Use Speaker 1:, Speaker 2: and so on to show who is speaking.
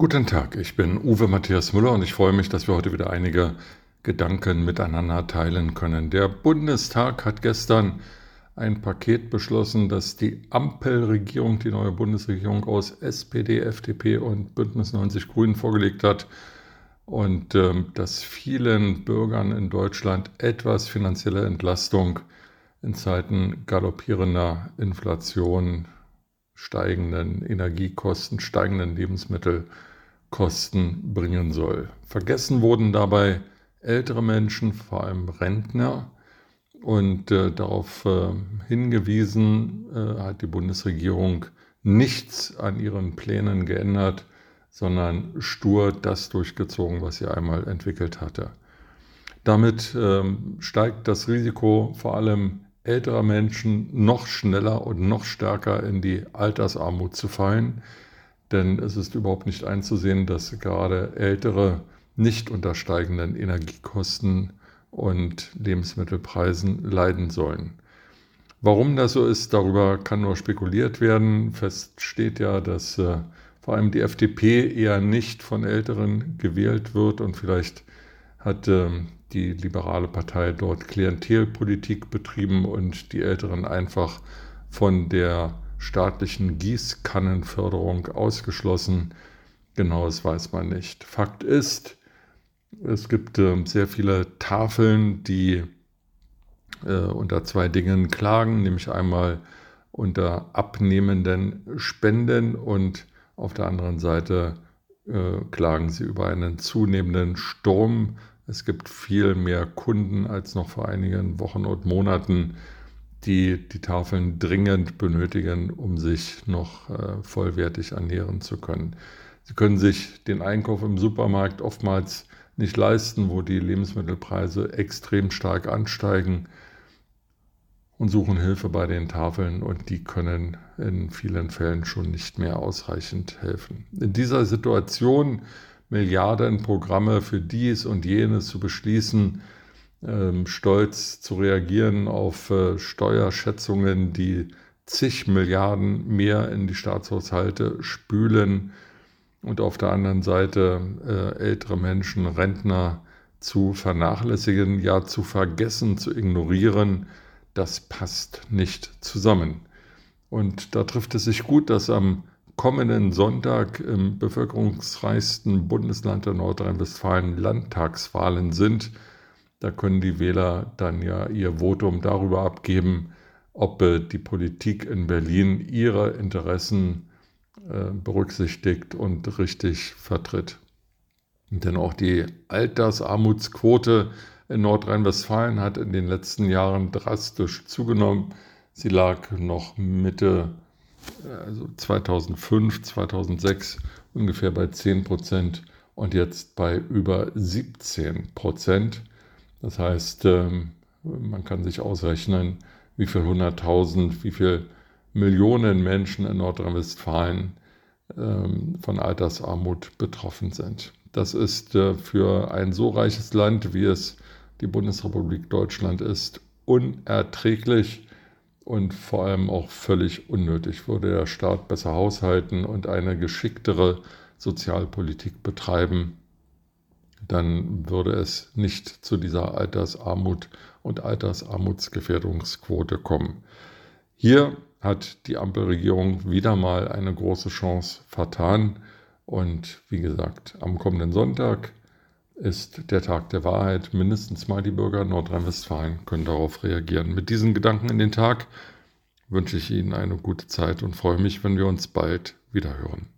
Speaker 1: Guten Tag, ich bin Uwe Matthias Müller und ich freue mich, dass wir heute wieder einige Gedanken miteinander teilen können. Der Bundestag hat gestern ein Paket beschlossen, das die Ampelregierung, die neue Bundesregierung aus SPD, FDP und Bündnis 90 Grünen vorgelegt hat und ähm, das vielen Bürgern in Deutschland etwas finanzielle Entlastung in Zeiten galoppierender Inflation, steigenden Energiekosten, steigenden Lebensmittelkosten bringen soll. Vergessen wurden dabei ältere Menschen, vor allem Rentner. Und äh, darauf äh, hingewiesen äh, hat die Bundesregierung nichts an ihren Plänen geändert, sondern stur das durchgezogen, was sie einmal entwickelt hatte. Damit ähm, steigt das Risiko vor allem älterer Menschen noch schneller und noch stärker in die Altersarmut zu fallen. Denn es ist überhaupt nicht einzusehen, dass gerade ältere nicht unter steigenden Energiekosten und Lebensmittelpreisen leiden sollen. Warum das so ist, darüber kann nur spekuliert werden. Fest steht ja, dass äh, vor allem die FDP eher nicht von Älteren gewählt wird und vielleicht hat äh, die liberale Partei dort Klientelpolitik betrieben und die Älteren einfach von der staatlichen Gießkannenförderung ausgeschlossen. Genaues weiß man nicht. Fakt ist, es gibt äh, sehr viele Tafeln, die äh, unter zwei Dingen klagen, nämlich einmal unter abnehmenden Spenden und auf der anderen Seite äh, klagen sie über einen zunehmenden Sturm es gibt viel mehr Kunden als noch vor einigen Wochen und Monaten, die die Tafeln dringend benötigen, um sich noch äh, vollwertig ernähren zu können. Sie können sich den Einkauf im Supermarkt oftmals nicht leisten, wo die Lebensmittelpreise extrem stark ansteigen und suchen Hilfe bei den Tafeln und die können in vielen Fällen schon nicht mehr ausreichend helfen. In dieser Situation Milliardenprogramme für dies und jenes zu beschließen, ähm, stolz zu reagieren auf äh, Steuerschätzungen, die zig Milliarden mehr in die Staatshaushalte spülen und auf der anderen Seite äh, ältere Menschen, Rentner zu vernachlässigen, ja zu vergessen, zu ignorieren, das passt nicht zusammen. Und da trifft es sich gut, dass am kommenden Sonntag im bevölkerungsreichsten Bundesland der Nordrhein-Westfalen Landtagswahlen sind. Da können die Wähler dann ja ihr Votum darüber abgeben, ob die Politik in Berlin ihre Interessen äh, berücksichtigt und richtig vertritt. Denn auch die Altersarmutsquote in Nordrhein-Westfalen hat in den letzten Jahren drastisch zugenommen. Sie lag noch Mitte also 2005, 2006 ungefähr bei 10 Prozent und jetzt bei über 17 Prozent. Das heißt, ähm, man kann sich ausrechnen, wie viel 100.000, wie viel Millionen Menschen in Nordrhein-Westfalen ähm, von Altersarmut betroffen sind. Das ist äh, für ein so reiches Land, wie es die Bundesrepublik Deutschland ist, unerträglich und vor allem auch völlig unnötig. Würde der Staat besser haushalten und eine geschicktere Sozialpolitik betreiben, dann würde es nicht zu dieser Altersarmut und Altersarmutsgefährdungsquote kommen. Hier hat die Ampelregierung wieder mal eine große Chance vertan. Und wie gesagt, am kommenden Sonntag ist der Tag der Wahrheit. Mindestens mal die Bürger Nordrhein-Westfalen können darauf reagieren. Mit diesen Gedanken in den Tag wünsche ich Ihnen eine gute Zeit und freue mich, wenn wir uns bald wieder hören.